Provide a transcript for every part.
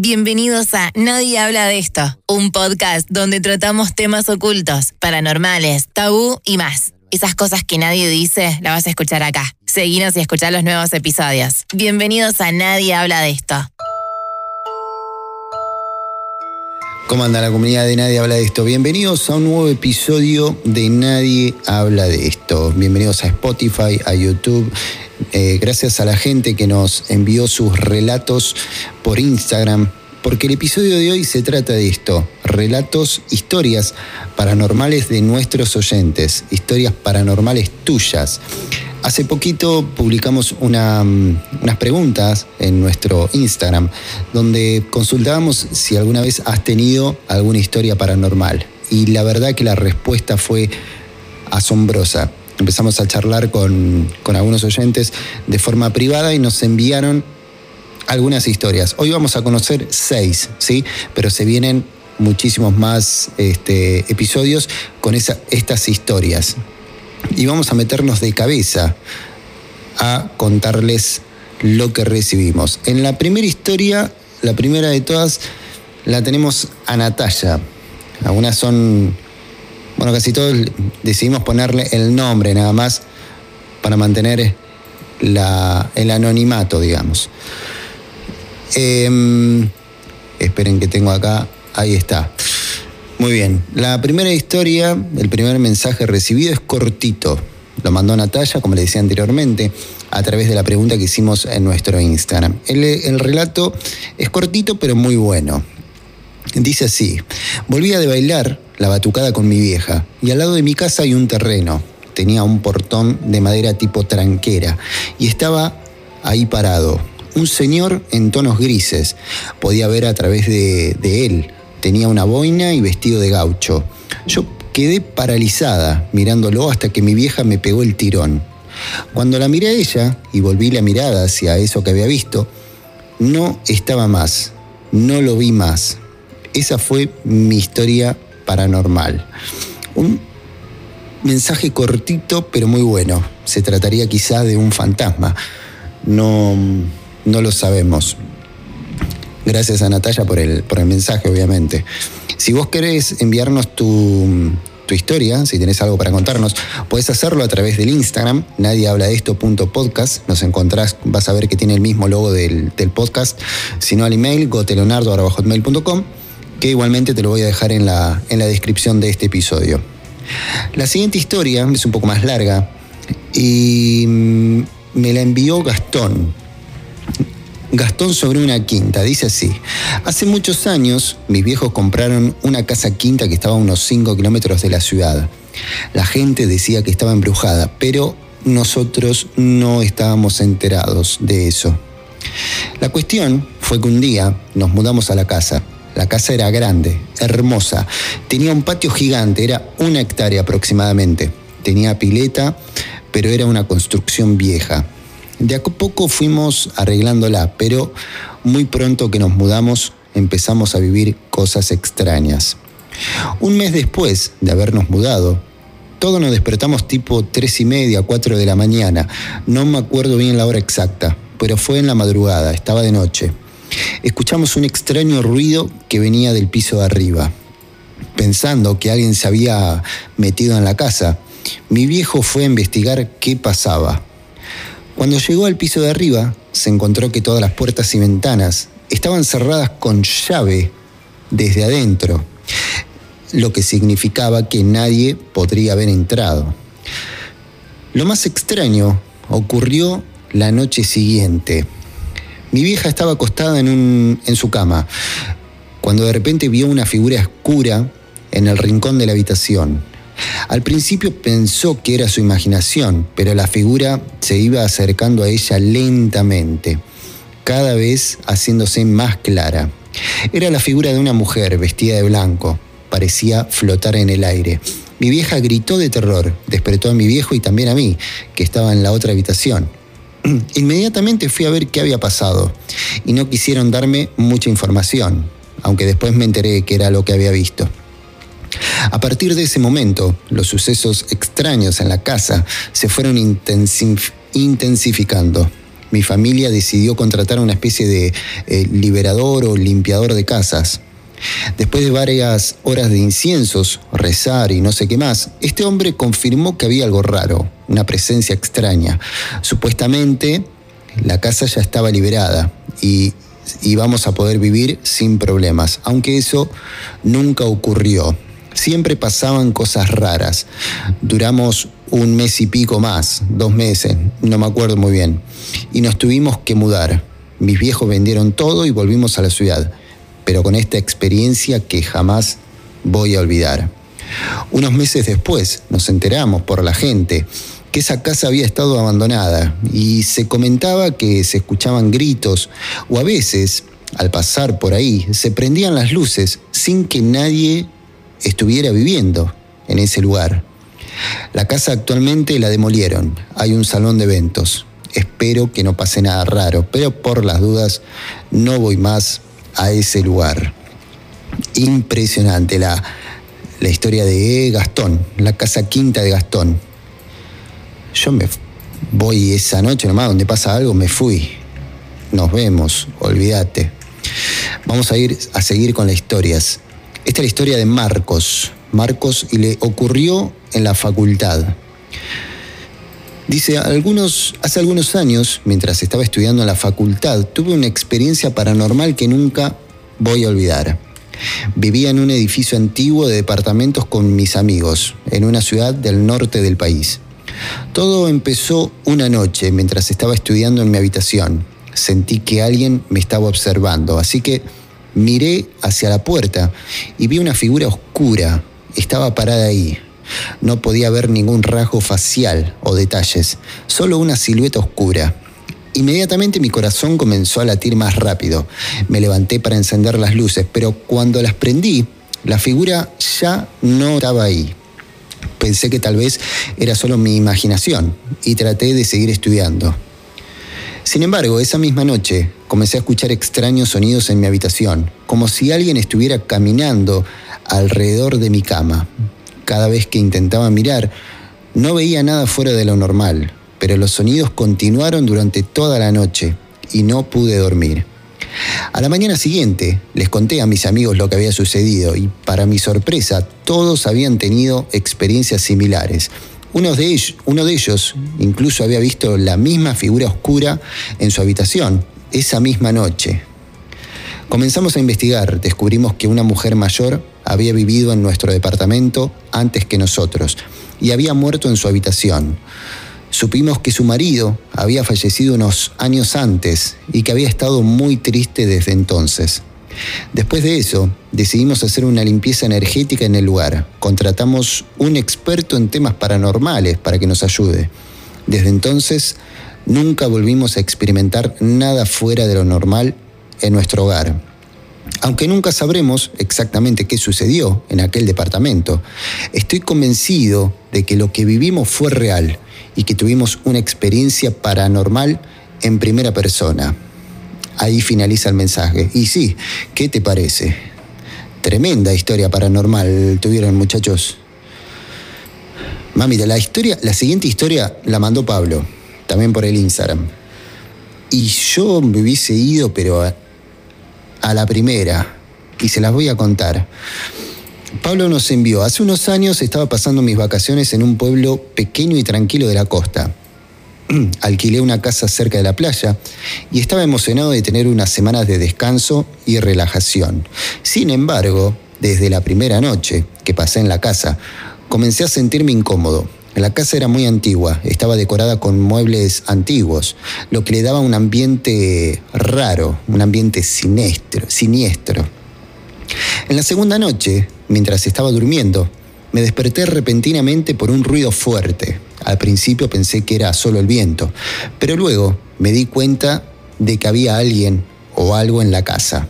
Bienvenidos a Nadie habla de esto, un podcast donde tratamos temas ocultos, paranormales, tabú y más. Esas cosas que nadie dice, las vas a escuchar acá. Seguinos y escuchar los nuevos episodios. Bienvenidos a Nadie habla de esto. ¿Cómo anda la comunidad de Nadie habla de esto? Bienvenidos a un nuevo episodio de Nadie habla de esto. Bienvenidos a Spotify, a YouTube. Eh, gracias a la gente que nos envió sus relatos por Instagram, porque el episodio de hoy se trata de esto, relatos, historias paranormales de nuestros oyentes, historias paranormales tuyas. Hace poquito publicamos mm, unas preguntas en nuestro Instagram donde consultábamos si alguna vez has tenido alguna historia paranormal. Y la verdad que la respuesta fue asombrosa. Empezamos a charlar con, algunos oyentes de forma privada y nos enviaron algunas historias. Hoy vamos a conocer seis, ¿sí? Pero se vienen muchísimos más este, episodios con estas historias y vamos a meternos de cabeza a contarles lo que recibimos. En la primera historia, la primera de todas, la tenemos a Natalia. Algunas son, bueno, casi todos decidimos ponerle el nombre nada más para mantener el anonimato, digamos. Em, esperen que tengo acá, ahí está. Muy bien. La primera historia, el primer mensaje recibido es cortito. Lo mandó Natalia, como le decía anteriormente, a través de la pregunta que hicimos en nuestro Instagram. El, el relato es cortito, pero muy bueno. Dice así: Volvía de bailar la batucada con mi vieja, y al lado de mi casa hay un terreno. Tenía un portón de madera tipo tranquera, y estaba ahí parado. Un señor en tonos grises. Podía ver a través de él Tenía una boina y vestido de gaucho. Yo quedé paralizada mirándolo hasta que mi vieja me pegó el tirón. Cuando la miré a ella y volví la mirada hacia eso que había visto, no estaba más, no lo vi más. Esa fue mi historia paranormal. Un mensaje cortito pero muy bueno. Se trataría quizá de un fantasma. No, no lo sabemos. Gracias a Natalia por el, por el mensaje, obviamente. Si vos querés enviarnos tu, historia, si tenés algo para contarnos, puedes hacerlo a través del Instagram, nadie habla de esto podcast. Nos encontrás, vas a ver que tiene el mismo logo del, podcast, sino al email gotelonardo.com, que igualmente te lo voy a dejar en la, en la descripción de este episodio. La siguiente historia es un poco más larga y mm, me la envió Gastón. Gastón sobre una quinta. Dice así, hace muchos años mis viejos compraron una casa quinta que estaba a unos 5 kilómetros de la ciudad. La gente decía que estaba embrujada, pero nosotros no estábamos enterados de eso. La cuestión fue que un día nos mudamos a la casa. La casa era grande, hermosa, tenía un patio gigante, era una hectárea aproximadamente. Tenía pileta, pero era una construcción vieja. De a poco fuimos arreglándola, pero muy pronto que nos mudamos empezamos a vivir cosas extrañas. Un mes después de habernos mudado, todos nos despertamos tipo tres y media, cuatro de la mañana. No me acuerdo bien la hora exacta, pero fue en la madrugada, estaba de noche. Escuchamos un extraño ruido que venía del piso de arriba. Pensando que alguien se había metido en la casa, mi viejo fue a investigar qué pasaba. Cuando llegó al piso de arriba, se encontró que todas las puertas y ventanas estaban cerradas con llave desde adentro, lo que significaba que nadie podría haber entrado. Lo más extraño ocurrió la noche siguiente. Mi vieja estaba acostada en, en su cama, cuando de repente vio una figura oscura en el rincón de la habitación. Al principio pensó que era su imaginación, pero la figura se iba acercando a ella lentamente, cada vez haciéndose más clara. Era la figura de una mujer vestida de blanco, parecía flotar en el aire. Mi vieja gritó de terror, despertó a mi viejo y también a mí, que estaba en la otra habitación. Inmediatamente fui a ver qué había pasado y no quisieron darme mucha información, aunque después me enteré que era lo que había visto. A partir de ese momento, los sucesos extraños en la casa se fueron intensificando. mi familia decidió contratar una especie de eh, liberador o limpiador de casas. Después de varias horas de inciensos, rezar y no sé qué más, este hombre confirmó que había algo raro, una presencia extraña. Supuestamente la casa ya estaba liberada y íbamos a poder vivir sin problemas, aunque eso nunca ocurrió. Siempre pasaban cosas raras. Duramos un mes y pico más, dos meses, no me acuerdo muy bien, y nos tuvimos que mudar. Mis viejos vendieron todo y volvimos a la ciudad pero con esta experiencia que jamás voy a olvidar. Unos meses después nos enteramos por la gente que esa casa había estado abandonada y se comentaba que se escuchaban gritos o a veces, al pasar por ahí, se prendían las luces sin que nadie estuviera viviendo en ese lugar. La casa actualmente la demolieron, hay un salón de eventos. Espero que no pase nada raro, pero por las dudas no voy más a ese lugar. Impresionante la, la historia de Gastón, la casa quinta de Gastón. Yo me voy esa noche nomás, donde pasa algo, me fui. Nos vemos, olvídate. Vamos a ir a seguir con las historias. Esta es la historia de Marcos. Marcos y le ocurrió en la facultad. Dice, algunos, hace algunos años, mientras estaba estudiando en la facultad, tuve una experiencia paranormal que nunca voy a olvidar. Vivía en un edificio antiguo de departamentos con mis amigos, en una ciudad del norte del país. Todo empezó una noche mientras estaba estudiando en mi habitación. Sentí que alguien me estaba observando, así que miré hacia la puerta y vi una figura oscura. Estaba parada ahí, no podía ver ningún rasgo facial o detalles, solo una silueta oscura. Inmediatamente mi corazón comenzó a latir más rápido. Me levanté para encender las luces, pero cuando las prendí, la figura ya no estaba ahí. Pensé que tal vez era solo mi imaginación y traté de seguir estudiando. Sin embargo, esa misma noche comencé a escuchar extraños sonidos en mi habitación, como si alguien estuviera caminando alrededor de mi cama. Cada vez que intentaba mirar, no veía nada fuera de lo normal, pero los sonidos continuaron durante toda la noche y no pude dormir. A la mañana siguiente les conté a mis amigos lo que había sucedido y para mi sorpresa todos habían tenido experiencias similares. Uno de, ellos, uno de ellos incluso había visto la misma figura oscura en su habitación esa misma noche. Comenzamos a investigar, descubrimos que una mujer mayor había vivido en nuestro departamento antes que nosotros y había muerto en su habitación. Supimos que su marido había fallecido unos años antes y que había estado muy triste desde entonces. Después de eso, decidimos hacer una limpieza energética en el lugar. Contratamos un experto en temas paranormales para que nos ayude. Desde entonces, nunca volvimos a experimentar nada fuera de lo normal en nuestro hogar. Aunque nunca sabremos exactamente qué sucedió en aquel departamento, estoy convencido de que lo que vivimos fue real y que tuvimos una experiencia paranormal en primera persona. Ahí finaliza el mensaje. Y sí, ¿qué te parece? Tremenda historia paranormal tuvieron muchachos. Mami, la historia, la siguiente historia la mandó Pablo, también por el Instagram. Y yo me hubiese ido, pero a la primera y se las voy a contar. Pablo nos envió, hace unos años estaba pasando mis vacaciones en un pueblo pequeño y tranquilo de la costa. Alquilé una casa cerca de la playa y estaba emocionado de tener unas semanas de descanso y relajación. Sin embargo, desde la primera noche que pasé en la casa, comencé a sentirme incómodo. La casa era muy antigua, estaba decorada con muebles antiguos, lo que le daba un ambiente raro, un ambiente siniestro. siniestro. En la segunda noche, mientras estaba durmiendo, me desperté repentinamente por un ruido fuerte. Al principio pensé que era solo el viento, pero luego me di cuenta de que había alguien o algo en la casa.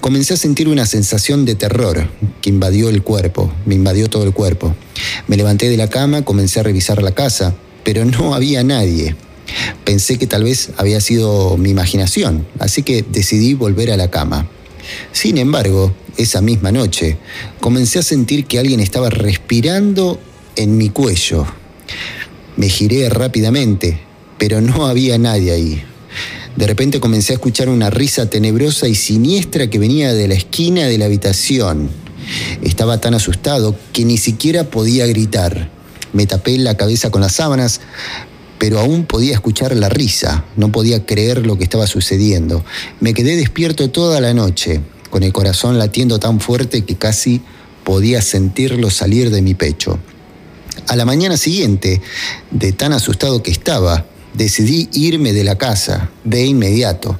Comencé a sentir una sensación de terror que invadió el cuerpo, me invadió todo el cuerpo. Me levanté de la cama, comencé a revisar la casa, pero no había nadie. Pensé que tal vez había sido mi imaginación, así que decidí volver a la cama. Sin embargo, esa misma noche, comencé a sentir que alguien estaba respirando en mi cuello. Me giré rápidamente, pero no había nadie ahí. De repente comencé a escuchar una risa tenebrosa y siniestra que venía de la esquina de la habitación. Estaba tan asustado que ni siquiera podía gritar. Me tapé la cabeza con las sábanas, pero aún podía escuchar la risa, no podía creer lo que estaba sucediendo. Me quedé despierto toda la noche, con el corazón latiendo tan fuerte que casi podía sentirlo salir de mi pecho. A la mañana siguiente, de tan asustado que estaba, decidí irme de la casa de inmediato.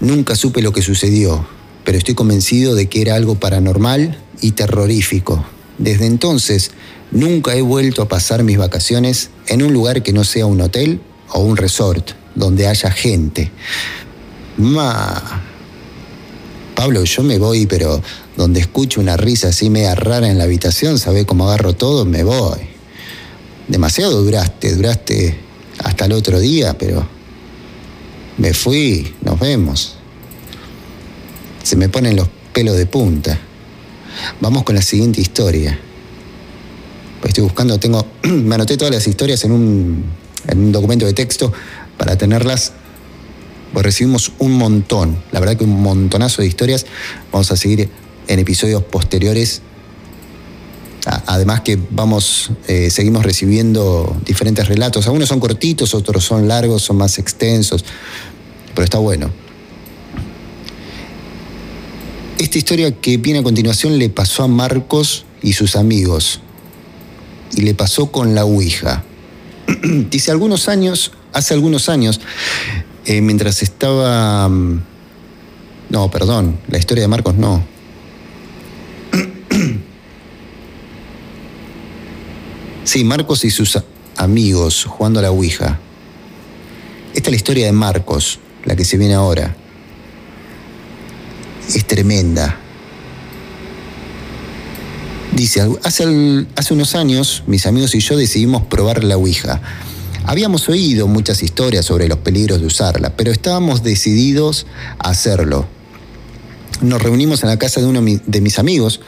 Nunca supe lo que sucedió, pero estoy convencido de que era algo paranormal y terrorífico. Desde entonces, nunca he vuelto a pasar mis vacaciones en un lugar que no sea un hotel o un resort, donde haya gente. Ma. Pablo, yo me voy, pero donde escucho una risa así media rara en la habitación, ¿sabe cómo agarro todo? Me voy. Demasiado duraste, duraste hasta el otro día, pero me fui, nos vemos. Se me ponen los pelos de punta. Vamos con la siguiente historia. Pues estoy buscando, tengo, me anoté todas las historias en un documento de texto para tenerlas. Pues recibimos un montón, la verdad que un montonazo de historias. Vamos a seguir en episodios posteriores Además que vamos, eh, seguimos recibiendo diferentes relatos. Algunos son cortitos, otros son largos, son más extensos, pero está bueno. Esta historia que viene a continuación le pasó a Marcos y sus amigos. Y le pasó con la Ouija. Dice algunos años, hace algunos años, eh, mientras estaba... Mm, no, perdón, la historia de Marcos no Sí, Marcos y sus amigos jugando a la Ouija. Esta es la historia de Marcos, la que se viene ahora. Es tremenda. Dice, hace, hace unos años mis amigos y yo decidimos probar la Ouija. Habíamos oído muchas historias sobre los peligros de usarla, pero estábamos decididos a hacerlo. Nos reunimos en la casa de uno de mis amigos,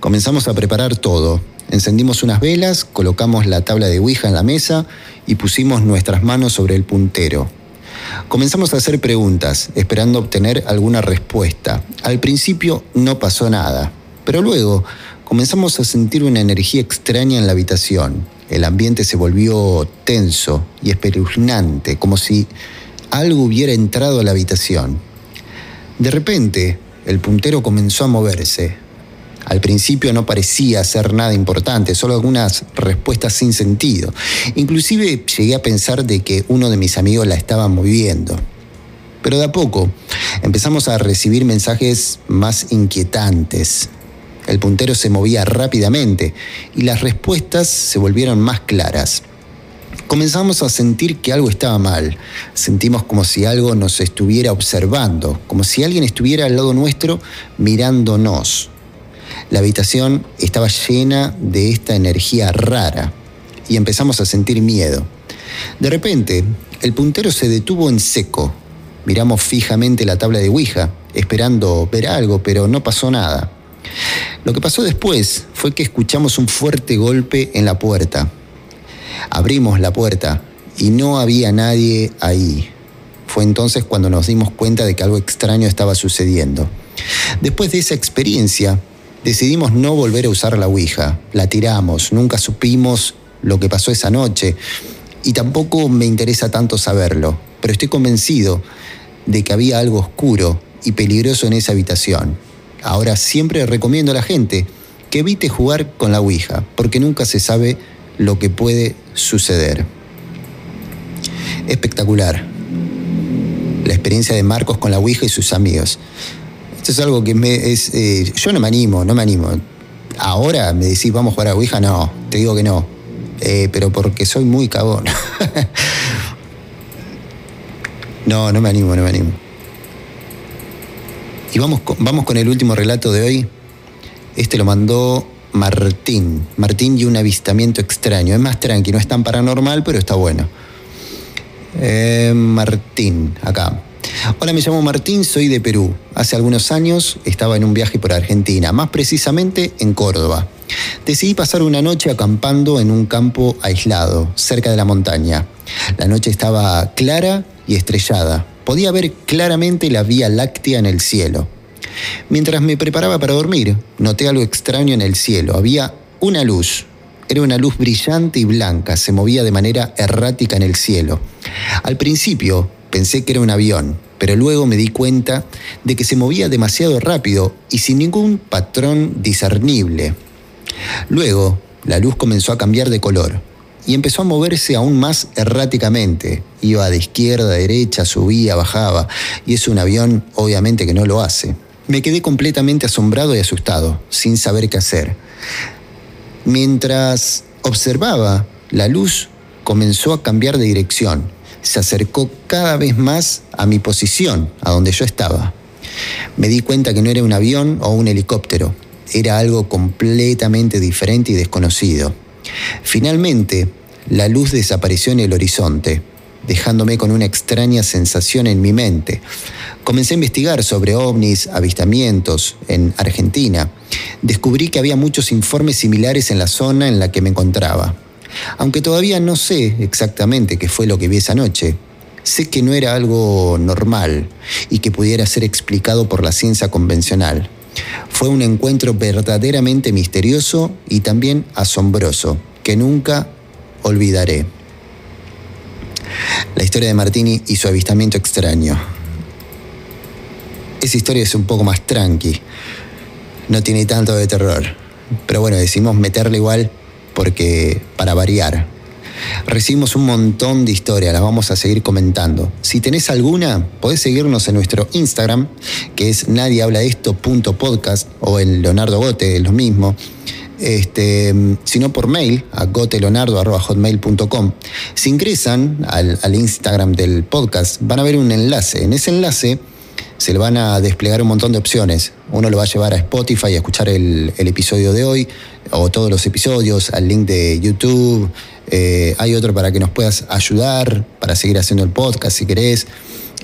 comenzamos a preparar todo, Encendimos unas velas, colocamos la tabla de Ouija en la mesa y pusimos nuestras manos sobre el puntero. Comenzamos a hacer preguntas, esperando obtener alguna respuesta. Al principio no pasó nada, pero luego comenzamos a sentir una energía extraña en la habitación. El ambiente se volvió tenso y espeluznante, como si algo hubiera entrado a la habitación. De repente, el puntero comenzó a moverse, al principio no parecía ser nada importante, solo algunas respuestas sin sentido. Inclusive llegué a pensar de que uno de mis amigos la estaba moviendo. Pero de a poco empezamos a recibir mensajes más inquietantes. El puntero se movía rápidamente y las respuestas se volvieron más claras. Comenzamos a sentir que algo estaba mal. Sentimos como si algo nos estuviera observando, como si alguien estuviera al lado nuestro mirándonos. La habitación estaba llena de esta energía rara y empezamos a sentir miedo. De repente, el puntero se detuvo en seco. Miramos fijamente la tabla de Ouija, esperando ver algo, pero no pasó nada. Lo que pasó después fue que escuchamos un fuerte golpe en la puerta. Abrimos la puerta y no había nadie ahí. Fue entonces cuando nos dimos cuenta de que algo extraño estaba sucediendo. Después de esa experiencia, decidimos no volver a usar la Ouija. La tiramos, nunca supimos lo que pasó esa noche y tampoco me interesa tanto saberlo, pero estoy convencido de que había algo oscuro y peligroso en esa habitación. Ahora siempre recomiendo a la gente que evite jugar con la Ouija, porque nunca se sabe lo que puede suceder. Espectacular. La experiencia de Marcos con la Ouija y sus amigos. Esto es algo que me es. Eh, yo no me animo, no me animo. Ahora me decís, vamos a jugar a Ouija, no, te digo que no. Eh, pero porque soy muy cagón. no, no me animo, no me animo. Y vamos con, vamos con el último relato de hoy. Este lo mandó Martín. Martín y un avistamiento extraño. Es más tranqui, no es tan paranormal, pero está bueno. Eh, Martín, acá. Hola, me llamo Martín, soy de Perú. Hace algunos años estaba en un viaje por Argentina, más precisamente en Córdoba. Decidí pasar una noche acampando en un campo aislado, cerca de la montaña. La noche estaba clara y estrellada. Podía ver claramente la Vía Láctea en el cielo. Mientras me preparaba para dormir, noté algo extraño en el cielo. Había una luz. Era una luz brillante y blanca, se movía de manera errática en el cielo. Al principio pensé que era un avión, pero luego me di cuenta de que se movía demasiado rápido y sin ningún patrón discernible. Luego, la luz comenzó a cambiar de color y empezó a moverse aún más erráticamente. Iba de izquierda a derecha, subía, bajaba, y es un avión obviamente que no lo hace. Me quedé completamente asombrado y asustado, sin saber qué hacer. Mientras observaba, la luz comenzó a cambiar de dirección. Se acercó cada vez más a mi posición, a donde yo estaba. Me di cuenta que no era un avión o un helicóptero, era algo completamente diferente y desconocido. Finalmente, la luz desapareció en el horizonte, dejándome con una extraña sensación en mi mente. Comencé a investigar sobre ovnis, avistamientos en Argentina. Descubrí que había muchos informes similares en la zona en la que me encontraba. Aunque todavía no sé exactamente qué fue lo que vi esa noche, sé que no era algo normal y que pudiera ser explicado por la ciencia convencional. Fue un encuentro verdaderamente misterioso y también asombroso, que nunca olvidaré. La historia de Martini y su avistamiento extraño. Esa historia es un poco más tranqui, no tiene tanto de terror, pero bueno, decimos meterle igual porque para variar. Recibimos un montón de historias, las vamos a seguir comentando. Si tenés alguna, podés seguirnos en nuestro Instagram, que es nadiehablaesto.podcast o en Leonardo Gote, es lo mismo. Este, sino por mail a goteloNardo.com. Si ingresan al, al Instagram del podcast, van a ver un enlace. En ese enlace se le van a desplegar un montón de opciones. Uno lo va a llevar a Spotify a escuchar el, episodio de hoy, o todos los episodios, al link de YouTube. Eh, hay otro para que nos puedas ayudar, para seguir haciendo el podcast si querés.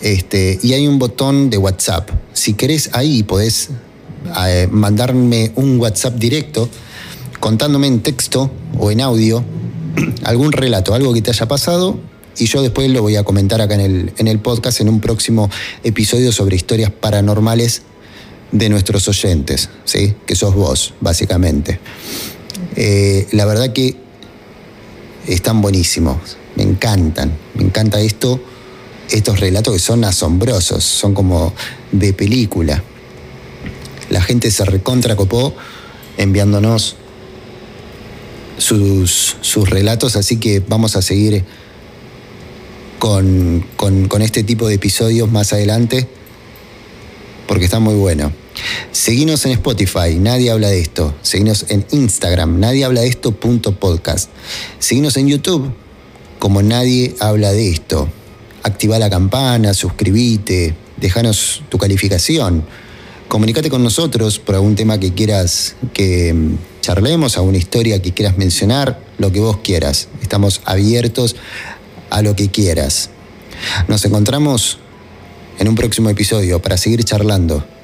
Este, y hay un botón de WhatsApp. Si querés ahí podés eh, mandarme un WhatsApp directo contándome en texto o en audio algún relato, algo que te haya pasado y yo después lo voy a comentar acá en el, en el podcast en un próximo episodio sobre historias paranormales de nuestros oyentes, ¿sí? que sos vos, básicamente. Eh, la verdad que están buenísimos, me encantan, me encanta esto, estos relatos que son asombrosos, son como de película. La gente se recontracopó enviándonos sus, sus relatos, así que vamos a seguir con, este tipo de episodios más adelante, porque está muy bueno. Seguinos en Spotify, nadie habla de esto. Seguinos en Instagram, nadie habla de esto. podcast. Seguinos en YouTube, como nadie habla de esto. Activa la campana, suscríbete, déjanos tu calificación. Comunicate con nosotros por algún tema que quieras que mm, charlemos, alguna historia que quieras mencionar, lo que vos quieras. Estamos abiertos a lo que quieras. Nos encontramos en un próximo episodio para seguir charlando